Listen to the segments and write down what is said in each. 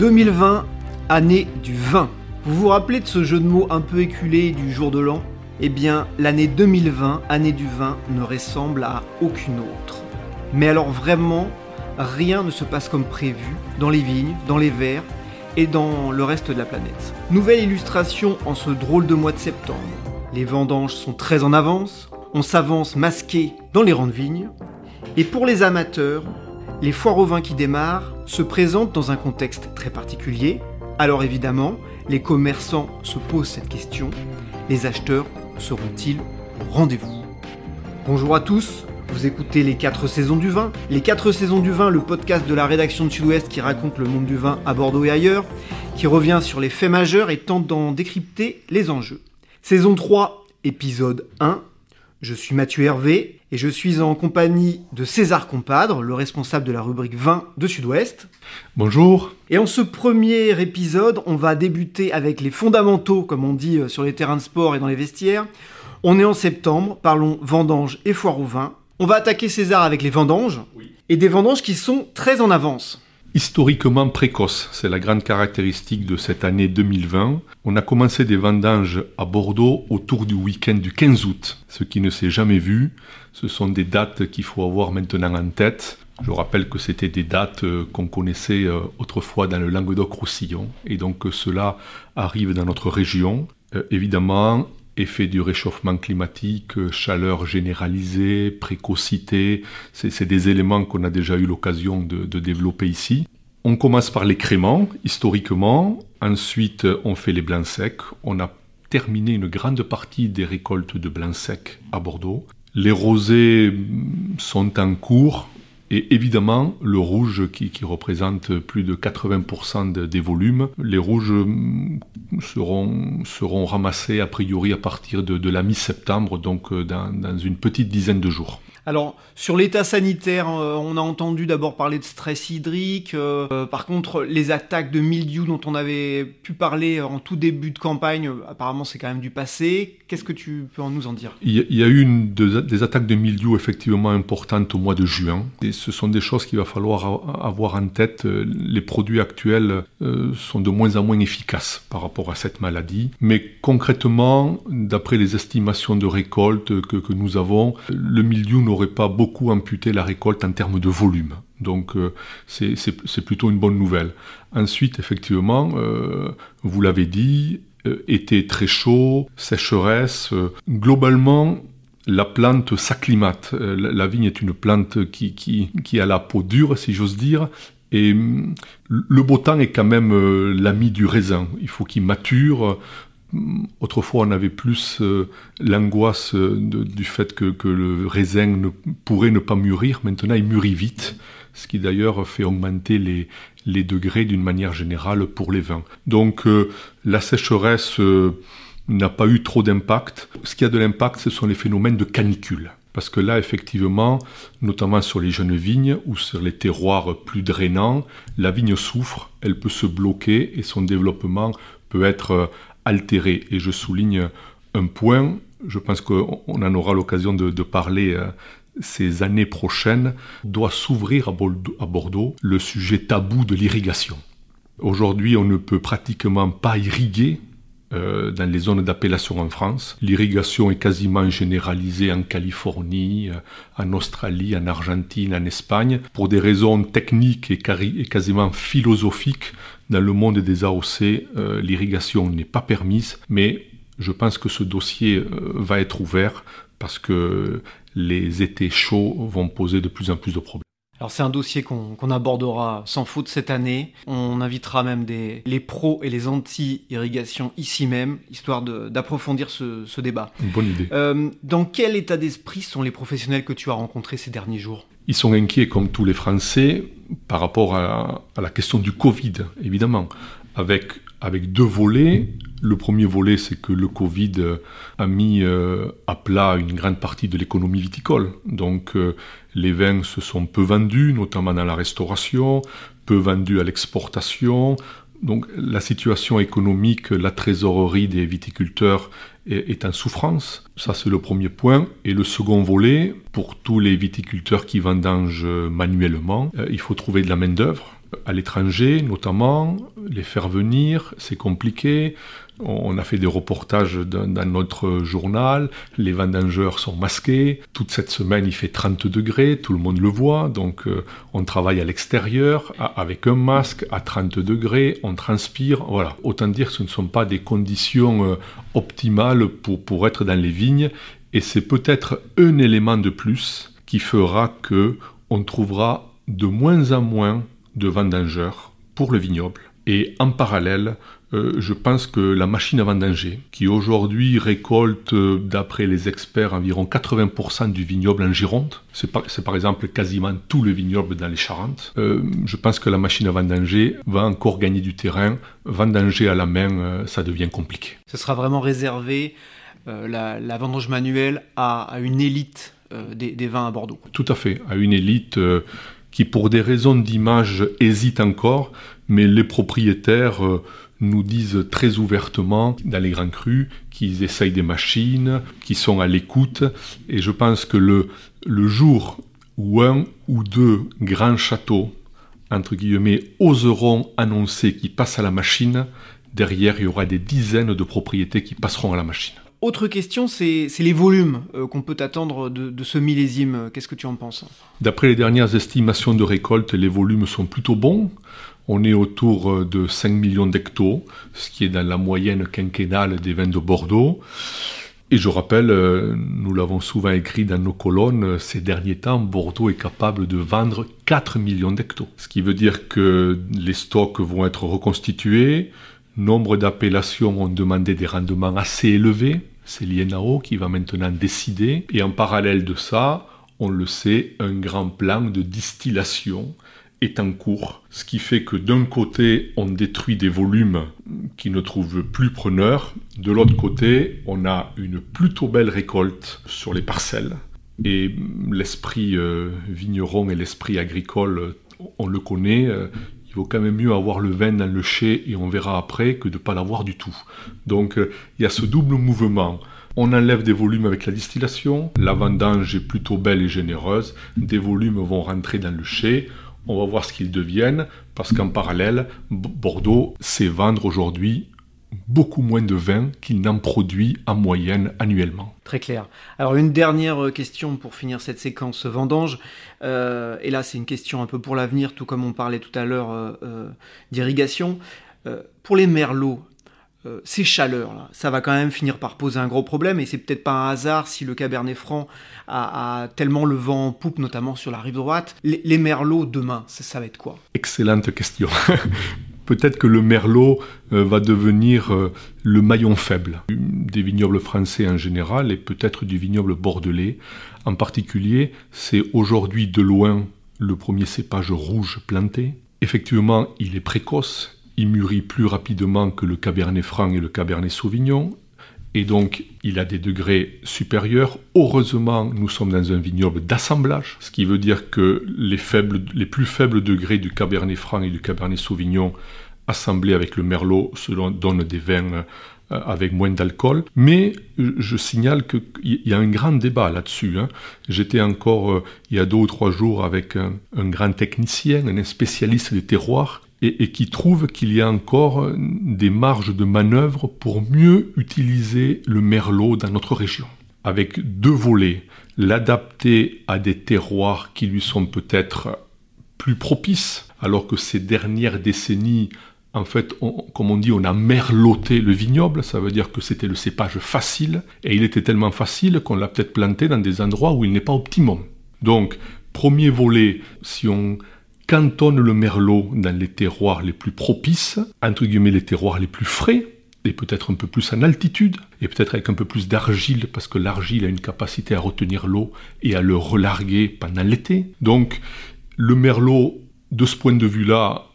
2020, année du vin. Vous vous rappelez de ce jeu de mots un peu éculé du jour de l'an? Eh bien, l'année 2020, année du vin, ne ressemble à aucune autre. Mais alors vraiment, rien ne se passe comme prévu dans les vignes, dans les verres et dans le reste de la planète. Nouvelle illustration en ce drôle de mois de septembre. Les vendanges sont très en avance, on s'avance masqué dans les rangs de vignes, et pour les amateurs, les foires au vin qui démarrent se présentent dans un contexte très particulier. Alors évidemment, les commerçants se posent cette question. Les acheteurs seront-ils au rendez-vous? Bonjour à tous, vous écoutez Les 4 saisons du vin. Les 4 saisons du vin, le podcast de la rédaction de Sud-Ouest qui raconte le monde du vin à Bordeaux et ailleurs, qui revient sur les faits majeurs et tente d'en décrypter les enjeux. Saison 3, épisode 1. Je suis Mathieu Hervé et je suis en compagnie de César Compadre, le responsable de la rubrique 20 de Sud-Ouest. Bonjour. Et en ce premier épisode, on va débuter avec les fondamentaux, comme on dit euh, sur les terrains de sport et dans les vestiaires. On est en septembre, parlons vendanges et foire au vin. On va attaquer César avec les vendanges, et des vendanges qui sont très en avance. Historiquement précoce, c'est la grande caractéristique de cette année 2020. On a commencé des vendanges à Bordeaux autour du week-end du 15 août, ce qui ne s'est jamais vu. Ce sont des dates qu'il faut avoir maintenant en tête. Je rappelle que c'était des dates euh, qu'on connaissait euh, autrefois dans le Languedoc-Roussillon, et donc euh, cela arrive dans notre région. évidemment, effet du réchauffement climatique, chaleur généralisée, précocité, c'est des éléments qu'on a déjà eu l'occasion de, développer ici. On commence par les créments, historiquement, ensuite on fait les blancs secs, on a terminé une grande partie des récoltes de blancs secs à Bordeaux. Les rosés sont en cours, et évidemment, le rouge qui, représente plus de 80% de, des volumes, les rouges mm, seront, ramassés a priori à partir de, la mi-septembre, donc euh, dans une petite dizaine de jours. Alors, sur l'état sanitaire, euh, on a entendu d'abord parler de stress hydrique. Euh, euh, par contre, les attaques de mildiou dont on avait pu parler en tout début de campagne, apparemment c'est quand même du passé. Qu'est-ce que tu peux nous en dire? Il y, a, eu des attaques de mildiou effectivement importantes au mois de juin. Et ce sont des choses qu'il va falloir avoir en tête. Les produits actuels sont de moins en moins efficaces par rapport à cette maladie. Mais concrètement, d'après les estimations de récolte que, que nous avons, le mildiou n'aurait pas beaucoup amputé la récolte en termes de volume. Donc euh, c'est plutôt une bonne nouvelle. Ensuite, effectivement, euh, vous l'avez dit, euh, été très chaud, sécheresse. Globalement, la plante s'acclimate. La vigne est une plante qui, qui, qui a la peau dure, si j'ose dire, et mm, le beau temps est quand même l'ami du raisin. Il faut qu'il mature. Autrefois, on avait plus euh, l'angoisse euh, du fait que, le raisin ne, pourrait ne pas mûrir. Maintenant, il mûrit vite, ce qui d'ailleurs fait augmenter les, degrés d'une manière générale pour les vins. Donc, euh, la sécheresse n'a pas eu trop d'impact. Ce qui a de l'impact, ce sont les phénomènes de canicule. Parce que là, effectivement, notamment sur les jeunes vignes ou sur les terroirs plus drainants, la vigne souffre, elle peut se bloquer et son développement peut être altéré. Et je souligne un point, je pense qu'on en aura l'occasion de, parler euh, ces années prochaines, doit s'ouvrir à Bordeaux, le sujet tabou de l'irrigation. Aujourd'hui, on ne peut pratiquement pas irriguer euh, dans les zones d'appellation en France. L'irrigation est quasiment généralisée en Californie, euh, en Australie, en Argentine, en Espagne. Pour des raisons techniques et quasiment philosophiques, dans le monde des AOC, euh, l'irrigation n'est pas permise, mais je pense que ce dossier euh, va être ouvert parce que les étés chauds vont poser de plus en plus de problèmes. Alors c'est un dossier qu'on qu abordera sans faute cette année. On invitera même des, les pros et les anti-irrigation ici même, histoire d'approfondir ce, ce, débat. Une bonne idée. Euh, dans quel état d'esprit sont les professionnels que tu as rencontrés ces derniers jours? Ils sont inquiets comme tous les Français par rapport à, la question du Covid, évidemment, avec, avec deux volets. Le premier volet, c'est que le Covid a mis euh, à plat une grande partie de l'économie viticole. Donc euh, les vins se sont peu vendus, notamment dans la restauration, peu vendus à l'exportation. Donc la situation économique, la trésorerie des viticulteurs est, en souffrance. Ça, c'est le premier point. Et le second volet, pour tous les viticulteurs qui vendangent manuellement, euh, il faut trouver de la main-d'œuvre à l'étranger notamment, les faire venir, c'est compliqué. On a fait des reportages dans, notre journal, les vendangeurs sont masqués, toute cette semaine il fait 30 degrés, tout le monde le voit, donc euh, on travaille à l'extérieur avec un masque à 30 degrés, on transpire, voilà. Autant dire que ce ne sont pas des conditions euh, optimales pour, pour être dans les vignes, et c'est peut-être un élément de plus qui fera que on trouvera de moins en moins de vendangeurs pour le vignoble. Et en parallèle, euh, je pense que la machine à vendanger, qui aujourd'hui récolte, euh, d'après les experts, environ 80% du vignoble en Gironde, c'est par, par, exemple quasiment tout le vignoble dans les Charentes, euh, je pense que la machine à vendanger va encore gagner du terrain. Vendanger à la main, ça devient compliqué. Ce sera vraiment réservé, la, vendange manuelle, à, une élite des, des, vins à Bordeaux. Tout à fait, à une élite qui pour des raisons d'image hésitent encore, mais les propriétaires euh, nous disent très ouvertement dans les grands crus qu'ils essayent des machines, qu'ils sont à l'écoute, et je pense que le, le jour où un ou deux grands châteaux, entre guillemets, oseront annoncer qu'ils passent à la machine, derrière il y aura des dizaines de propriétés qui passeront à la machine. Autre question, c'est les volumes euh, qu'on peut attendre de, ce millésime. Qu'est-ce que tu en penses? D'après les dernières estimations de récolte, les volumes sont plutôt bons. On est autour euh, de 5 millions d'hectos, ce qui est dans la moyenne quinquennale des vins de Bordeaux. Et je rappelle, euh, nous l'avons souvent écrit dans nos colonnes, ces derniers temps, Bordeaux est capable de vendre 4 millions d'hectos. Ce qui veut dire que les stocks vont être reconstitués, Nombre d'appellations ont demandé des rendements assez élevés. C'est l'INAO qui va maintenant décider. Et en parallèle de ça, on le sait, un grand plan de distillation est en cours. Ce qui fait que d'un côté, on détruit des volumes qui ne trouvent plus preneur. De l'autre côté, on a une plutôt belle récolte sur les parcelles. Et l'esprit euh, vigneron et l'esprit agricole, on le connaît, euh, il vaut quand même mieux avoir le vin dans le chai et on verra après que de ne pas l'avoir du tout. Donc euh, il y a ce double mouvement. On enlève des volumes avec la distillation, la vendange est plutôt belle et généreuse, des volumes vont rentrer dans le chai, on va voir ce qu'ils deviennent, parce qu'en parallèle, Bordeaux sait vendre aujourd'hui beaucoup moins de vin qu'il n'en produit en moyenne annuellement. Très clair. Alors une dernière euh, question pour finir cette séquence vendange. Euh, et là c'est une question un peu pour l'avenir, tout comme on parlait tout à l'heure euh, d'irrigation. pour les merlots, ces chaleurs, là, ça va quand même finir par poser un gros problème et c'est peut-être pas un hasard si le Cabernet Franc a, tellement le vent en poupe, notamment sur la rive droite. Les, merlots demain, ça va être quoi? Excellente question. peut-être que le merlot euh, va devenir euh, le maillon faible des vignobles français en général et peut-être du vignoble bordelais. En particulier, c'est aujourd'hui de loin le premier cépage rouge planté. Effectivement, il est précoce, il mûrit plus rapidement que le Cabernet Franc et le Cabernet Sauvignon, et donc il a des degrés supérieurs. Heureusement, nous sommes dans un vignoble d'assemblage, ce qui veut dire que les, plus faibles degrés du Cabernet Franc et du Cabernet Sauvignon assemblés avec le Merlot donnent des vins euh, avec moins d'alcool. Mais je signale qu'il y a un grand débat là-dessus. Hein. J'étais encore euh, il y a deux ou trois jours avec un, grand technicien, un spécialiste des terroirs, et, qui trouve qu'il y a encore des marges de manœuvre pour mieux utiliser le merlot dans notre région. Avec deux volets, l'adapter à des terroirs qui lui sont peut-être plus propices, alors que ces dernières décennies, en fait, comme on dit, on a merloté le vignoble, ça veut dire que c'était le cépage facile, et il était tellement facile qu'on l'a peut-être planté dans des endroits où il n'est pas optimum. Donc, premier volet, si on cantonne le merlot dans les terroirs les plus propices, entre guillemets les terroirs les plus frais, et peut-être un peu plus en altitude, et peut-être avec un peu plus d'argile, parce que l'argile a une capacité à retenir l'eau et à le relarguer pendant l'été. Donc le merlot, de ce point de vue-là,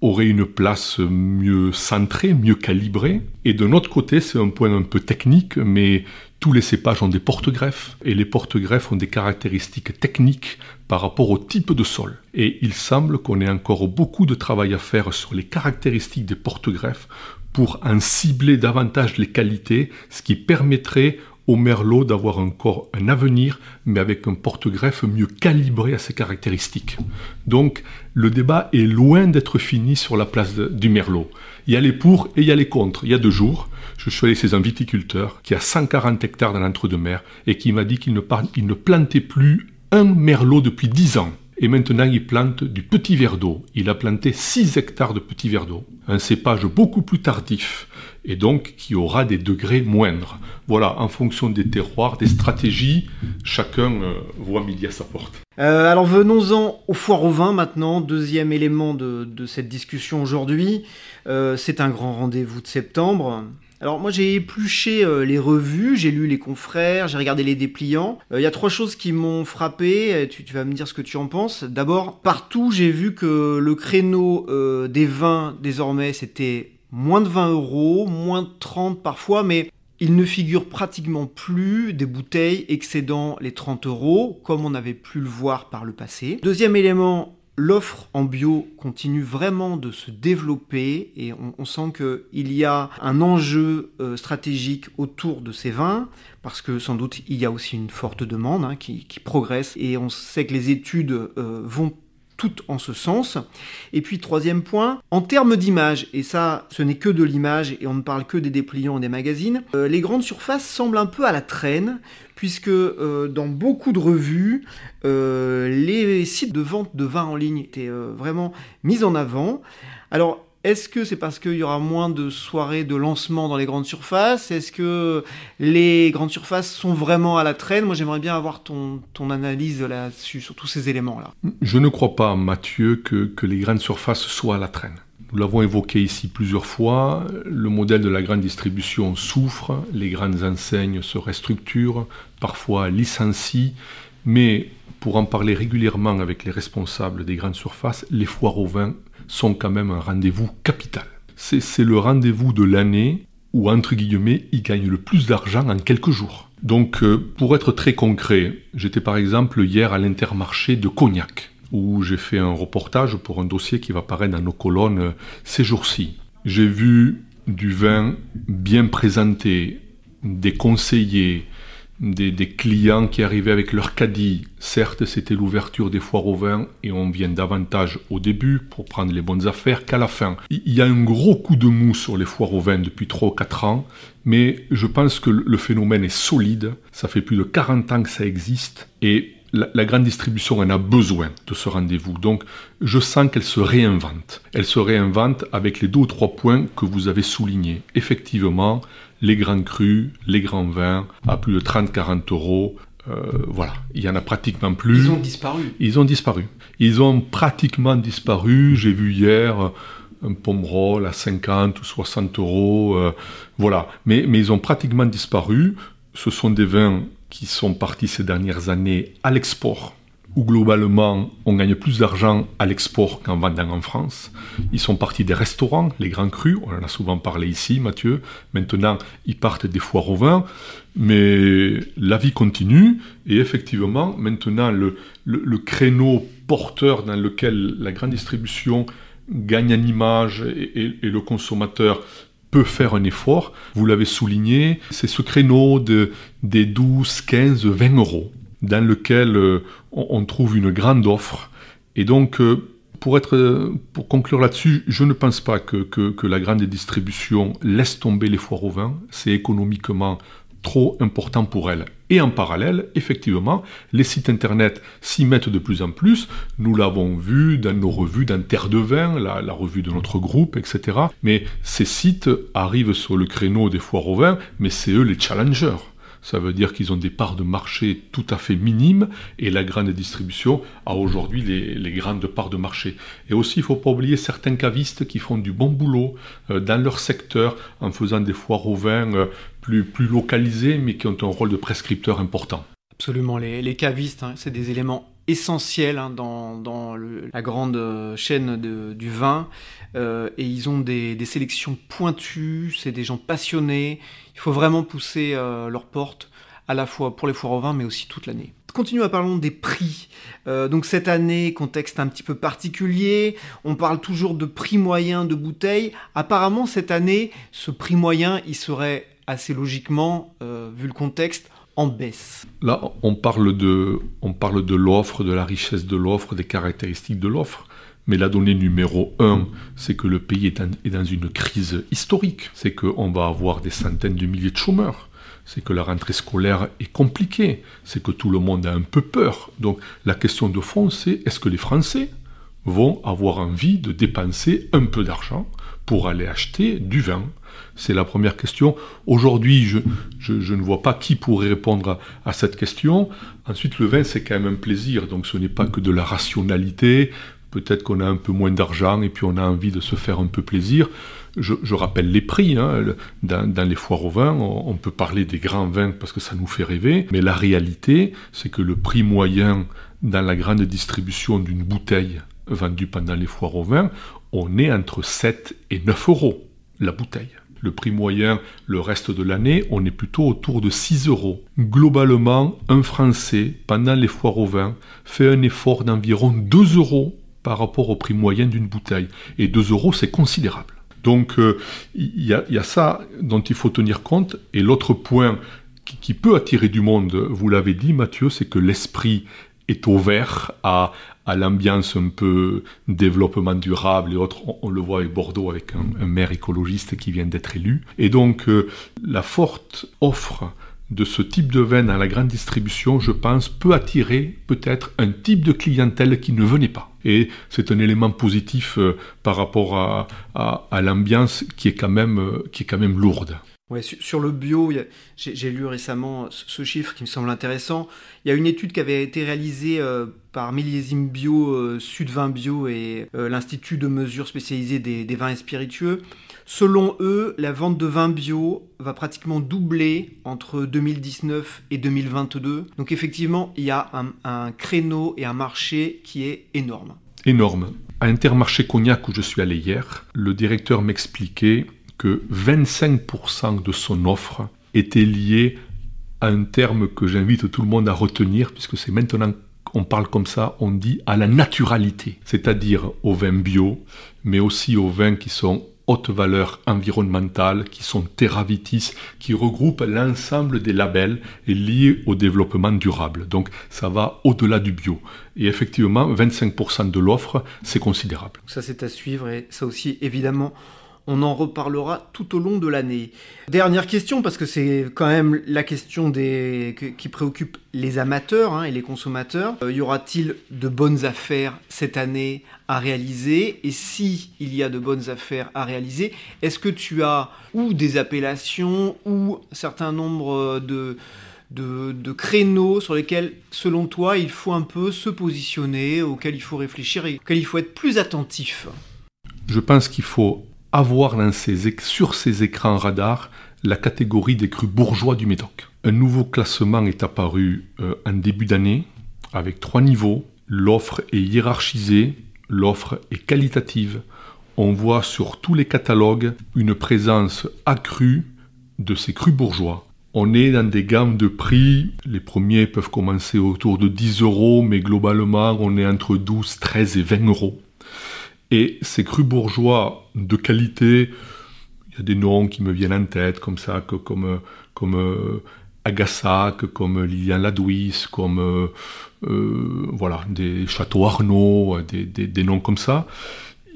aurait une place mieux centrée, mieux calibrée. Et de notre côté, c'est un point un peu technique, mais tous les cépages ont des porte-greffes, et les porte-greffes ont des caractéristiques techniques par rapport au type de sol. Et il semble qu'on ait encore beaucoup de travail à faire sur les caractéristiques des porte-greffes pour en cibler davantage les qualités, ce qui permettrait au merlot d'avoir encore un avenir, mais avec un porte-greffe mieux calibré à ses caractéristiques. Donc le débat est loin d'être fini sur la place du merlot. Il y a les pour et il y a les contre. Il y a deux jours, je suis allé chez un viticulteur qui a 140 hectares dans l'entre-deux-mer et qui m'a dit qu'il ne, ne plantait plus un merlot depuis 10 ans. Et maintenant, il plante du petit verre d'eau. Il a planté 6 hectares de petit verre d'eau. Un cépage beaucoup plus tardif et donc qui aura des degrés moindres. Voilà, en fonction des terroirs, des stratégies, chacun euh, voit midi à sa porte. Euh, alors venons-en au foire au vin maintenant, deuxième élément de, cette discussion aujourd'hui. Euh, c'est un grand rendez-vous de septembre. Alors moi j'ai épluché euh, les revues, j'ai lu les confrères, j'ai regardé les dépliants. Il y a trois choses qui m'ont frappé, tu, vas me dire ce que tu en penses. D'abord, partout j'ai vu que le créneau des vins désormais c'était moins de 20 euros, moins de 30 parfois, mais il ne figure pratiquement plus des bouteilles excédant les 30 euros, comme on avait pu le voir par le passé. Deuxième élément, l'offre en bio continue vraiment de se développer et on, sent qu'il y a un enjeu euh, stratégique autour de ces vins parce que sans doute il y a aussi une forte demande hein, qui, progresse et on sait que les études euh, vont en ce sens. Et puis troisième point, en termes d'image, et ça ce n'est que de l'image et on ne parle que des dépliants et des magazines, euh, les grandes surfaces semblent un peu à la traîne, puisque euh, dans beaucoup de revues, euh, les sites de vente de vin en ligne étaient vraiment mis en avant. Alors est-ce que c'est parce qu'il y aura moins de soirées de lancement dans les grandes surfaces? Est-ce que les grandes surfaces sont vraiment à la traîne? Moi, j'aimerais bien avoir ton, analyse là-dessus, sur tous ces éléments-là. Je ne crois pas, Mathieu, que, que les grandes surfaces soient à la traîne. Nous l'avons évoqué ici plusieurs fois, le modèle de la grande distribution souffre, les grandes enseignes se restructurent, parfois licencient, mais pour en parler régulièrement avec les responsables des grandes surfaces, les foires au vin sont quand même un rendez-vous capital. C'est le rendez-vous de l'année où, entre guillemets, ils gagnent le plus d'argent en quelques jours. Donc, euh, pour être très concret, j'étais par exemple hier à l'intermarché de Cognac, où j'ai fait un reportage pour un dossier qui va apparaître dans nos colonnes euh, ces jours-ci. J'ai vu du vin bien présenté, des conseillers, des, clients qui arrivaient avec leur caddie. Certes, c'était l'ouverture des foires au vin et on vient davantage au début pour prendre les bonnes affaires qu'à la fin. Il y a un gros coup de mou sur les foires au vin depuis 3 ou 4 ans, mais je pense que le phénomène est solide. Ça fait plus de 40 ans que ça existe et la, grande distribution en a besoin de ce rendez-vous. Donc, je sens qu'elle se réinvente. Elle se réinvente avec les deux ou trois points que vous avez soulignés. Effectivement, les grands crus, les grands vins à plus de 30-40 euros. Euh, voilà, il y en a pratiquement plus. Ils ont disparu. Ils ont disparu. Ils ont pratiquement disparu. J'ai vu hier un pomerol à 50 ou 60 euros. Euh, voilà, mais, mais ils ont pratiquement disparu. Ce sont des vins qui sont partis ces dernières années à l'export où globalement on gagne plus d'argent à l'export qu'en vendant en France. Ils sont partis des restaurants, les grands crus, on en a souvent parlé ici, Mathieu. Maintenant, ils partent des foires au vin, mais la vie continue et effectivement, maintenant, le, créneau porteur dans lequel la grande distribution gagne en image et, le consommateur peut faire un effort, vous l'avez souligné, c'est ce créneau de, des 12, 15, 20 euros dans lequel euh, on, trouve une grande offre. Et donc, euh, pour, être, pour conclure là-dessus, je ne pense pas que, que, la grande distribution laisse tomber les foires au vin. C'est économiquement trop important pour elle. Et en parallèle, effectivement, les sites internet s'y mettent de plus en plus. Nous l'avons vu dans nos revues, dans Terre de Vin, la, la, revue de notre groupe, etc. Mais ces sites arrivent sur le créneau des foires au vin, mais c'est eux les challengers ça veut dire qu'ils ont des parts de marché tout à fait minimes et la grande distribution a aujourd'hui les, grandes parts de marché. Et aussi, il ne faut pas oublier certains cavistes qui font du bon boulot euh, dans leur secteur en faisant des foires au vin euh, plus, localisées mais qui ont un rôle de prescripteur important. Absolument, les, cavistes, hein, c'est des éléments essentiels hein, dans, la grande euh, chaîne du vin. et ils ont des, sélections pointues, c'est des gens passionnés, il faut vraiment pousser euh, leurs portes, à la fois pour les foires au vin, mais aussi toute l'année. Continuons à parler des prix. Euh, donc cette année, contexte un petit peu particulier, on parle toujours de prix moyen de bouteilles. Apparemment cette année, ce prix moyen, il serait assez logiquement, euh, vu le contexte, baisse. Là, on parle de, on parle de l'offre, de la richesse de l'offre, des caractéristiques de l'offre. Mais la donnée numéro un, c'est que le pays est, dans une crise historique. C'est qu'on va avoir des centaines de milliers de chômeurs. C'est que la rentrée scolaire est compliquée. C'est que tout le monde a un peu peur. Donc la question de fond, c'est est-ce que les Français vont avoir envie de dépenser un peu d'argent pour aller acheter du vin C'est la première question. Aujourd'hui, je, ne vois pas qui pourrait répondre à, cette question. Ensuite, le vin, c'est quand même un plaisir, donc ce n'est pas que de la rationalité. Peut-être qu'on a un peu moins d'argent et puis on a envie de se faire un peu plaisir. Je, rappelle les prix. Hein. Dans, les foires au vin, on, peut parler des grands vins parce que ça nous fait rêver. Mais la réalité, c'est que le prix moyen dans la grande distribution d'une bouteille vendue pendant les foires au vin, on est entre 7 et 9 euros la bouteille. Le prix moyen, le reste de l'année, on est plutôt autour de 6 euros. Globalement, un Français, pendant les foires au vin, fait un effort d'environ 2 euros par rapport au prix moyen d'une bouteille. Et 2 euros, c'est considérable. Donc, euh, il y, a ça dont il faut tenir compte. Et l'autre point qui, peut attirer du monde, vous l'avez dit, Mathieu, c'est que l'esprit est ouvert à, à l'ambiance un peu développement durable et autres. On, le voit avec Bordeaux, avec un, maire écologiste qui vient d'être élu. Et donc, euh, la forte offre de ce type de vin dans la grande distribution, je pense, peut attirer peut-être un type de clientèle qui ne venait pas. Et c'est un élément positif euh, par rapport à, à, l'ambiance qui est quand euh, qui est quand même lourde. Ouais, sur, le bio, j'ai lu récemment ce chiffre qui me semble intéressant. Il y a une étude qui avait été réalisée euh, par Millésime Bio, euh, Sud Vin Bio et euh, l'Institut de mesure spécialisé des, vins et spiritueux. Selon eux, la vente de vins bio va pratiquement doubler entre 2019 et 2022. Donc effectivement, il y a un, un créneau et un marché qui est énorme. Énorme. À Intermarché Cognac où je suis allé hier, le directeur m'expliquait que 25% de son offre était liée à un terme que j'invite tout le monde à retenir, puisque c'est maintenant qu'on parle comme ça, on dit à la naturalité, c'est-à-dire aux vins bio, mais aussi aux vins qui sont haute valeur environnementale, qui sont Terravitis, qui regroupent l'ensemble des labels liés au développement durable. Donc ça va au-delà du bio. Et effectivement, 25% de l'offre, c'est considérable. Ça c'est à suivre et ça aussi évidemment on en reparlera tout au long de l'année. Dernière question, parce que c'est quand même la question qui préoccupe les amateurs hein, et les consommateurs. Euh, y aura-t-il de bonnes affaires cette année à réaliser? Et si il y a de bonnes affaires à réaliser, est-ce que tu as ou des appellations ou certain nombre de... De, de, créneaux sur lesquels, selon toi, il faut un peu se positionner, auxquels il faut réfléchir et auxquels il faut être plus attentif? Je pense qu'il faut avoir sur ces écrans radars la catégorie des crus bourgeois du Médoc. Un nouveau classement est apparu euh, en début d'année avec trois niveaux. L'offre est hiérarchisée, l'offre est qualitative. On voit sur tous les catalogues une présence accrue de ces crus bourgeois. On est dans des gammes de prix, les premiers peuvent commencer autour de 10 euros, mais globalement on est entre 12, 13 et 20 euros. Et ces crus bourgeois de qualité, il y a des noms qui me viennent en tête, comme ça, que, comme, comme euh, Agassac, comme Lilian Ladouis, comme euh, euh, voilà, des Châteaux Arnaud, des, des, noms comme ça.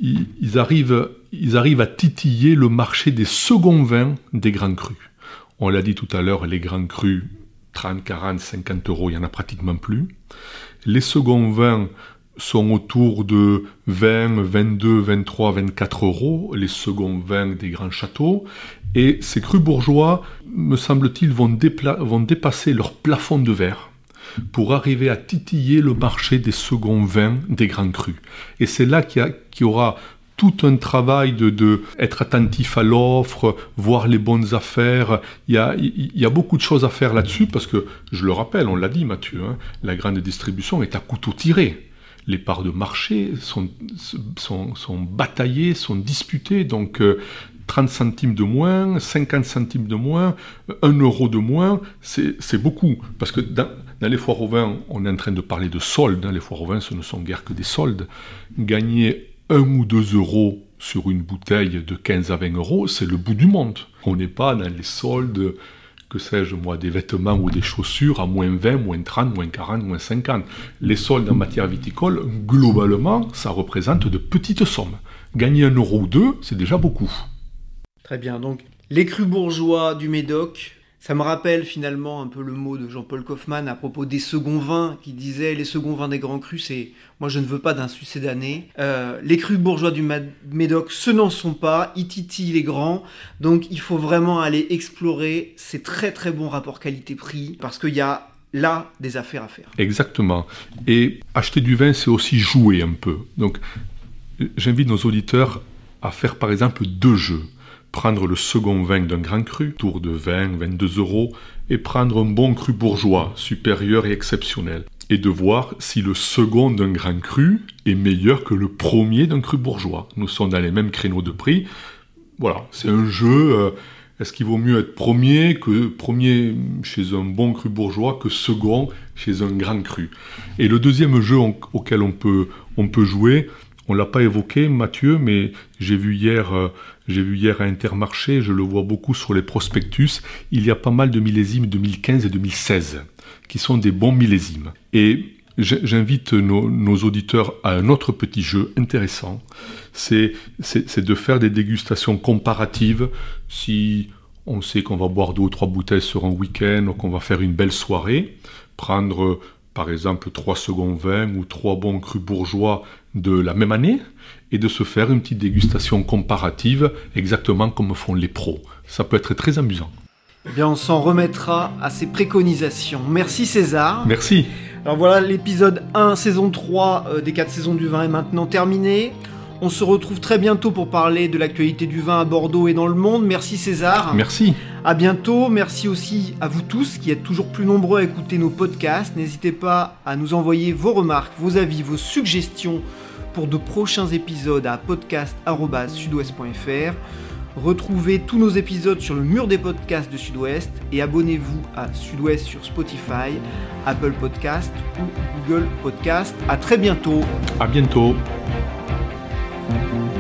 Ils, arrivent, ils arrivent à titiller le marché des seconds vins des grands crus. On l'a dit tout à l'heure, les grands crus, 30, 40, 50 euros, il n'y en a pratiquement plus. Les seconds vins sont autour de 20, 22, 23, 24 euros, les seconds vins des grands châteaux. Et ces crus bourgeois, me semble-t-il, vont, dépasser leur plafond de verre pour arriver à titiller le marché des seconds vins des grands crus. Et c'est là qu'il y, aura tout un travail de, être attentif à l'offre, voir les bonnes affaires. Il y, a, il y a beaucoup de choses à faire là-dessus parce que, je le rappelle, on l'a dit Mathieu, hein, la grande distribution est à couteau tiré les parts de marché sont, sont, sont bataillées, sont disputées. Donc 30 euh, centimes de moins, 50 centimes de moins, 1 euro de moins, c'est beaucoup. Parce que dans, les foires au vin, on est en train de parler de soldes. Dans les foires au vin, ce ne sont guère que des soldes. Gagner 1 ou 2 euros sur une bouteille de 15 à 20 euros, c'est le bout du monde. On n'est pas dans les soldes que sais-je moi, des vêtements ou des chaussures à moins 20, moins 30, moins 40, moins 50. Les soldes en matière viticole, globalement, ça représente de petites sommes. Gagner un euro ou deux, c'est déjà beaucoup. Très bien, donc les crus bourgeois du Médoc, ça me rappelle finalement un peu le mot de Jean-Paul Kaufmann à propos des seconds vins, qui disait les seconds vins des grands crus, c'est moi je ne veux pas d'un succédané. Euh, les crus bourgeois du Médoc, ce n'en sont pas, titillent les grands, donc il faut vraiment aller explorer ces très très bons rapports qualité-prix, parce qu'il y a là des affaires à faire. Exactement. Et acheter du vin, c'est aussi jouer un peu. Donc j'invite nos auditeurs à faire par exemple deux jeux prendre le second vin d'un grand cru, tour de 20, 22 euros, et prendre un bon cru bourgeois, supérieur et exceptionnel, et de voir si le second d'un grand cru est meilleur que le premier d'un cru bourgeois. Nous sommes dans les mêmes créneaux de prix. Voilà, c'est un jeu. Euh, est-ce qu'il vaut mieux être premier que premier chez un bon cru bourgeois que second chez un grand cru? Et le deuxième jeu auquel on peut, on peut jouer, on l'a pas évoqué, Mathieu, mais j'ai vu hier, euh, j'ai vu hier à Intermarché, je le vois beaucoup sur les prospectus, il y a pas mal de millésimes 2015 et 2016 qui sont des bons millésimes. Et j'invite nos, auditeurs à un autre petit jeu intéressant, c'est de faire des dégustations comparatives si on sait qu'on va boire deux ou trois bouteilles sur un week-end qu'on va faire une belle soirée, prendre par exemple trois secondes vins ou trois bons crus bourgeois de la même année et de se faire une petite dégustation comparative exactement comme font les pros. Ça peut être très amusant. Eh bien, on s'en remettra à ces préconisations. Merci César. Merci. Alors voilà, l'épisode 1, saison 3 euh, des 4 saisons du vin est maintenant terminé. On se retrouve très bientôt pour parler de l'actualité du vin à Bordeaux et dans le monde. Merci César. Merci. À bientôt. Merci aussi à vous tous qui êtes toujours plus nombreux à écouter nos podcasts. N'hésitez pas à nous envoyer vos remarques, vos avis, vos suggestions pour de prochains épisodes à podcast.sudouest.fr. Retrouvez tous nos épisodes sur le mur des podcasts de Sud-Ouest et abonnez-vous à Sud-Ouest sur Spotify, Apple Podcast ou Google Podcast. À très bientôt. À bientôt. Thank you.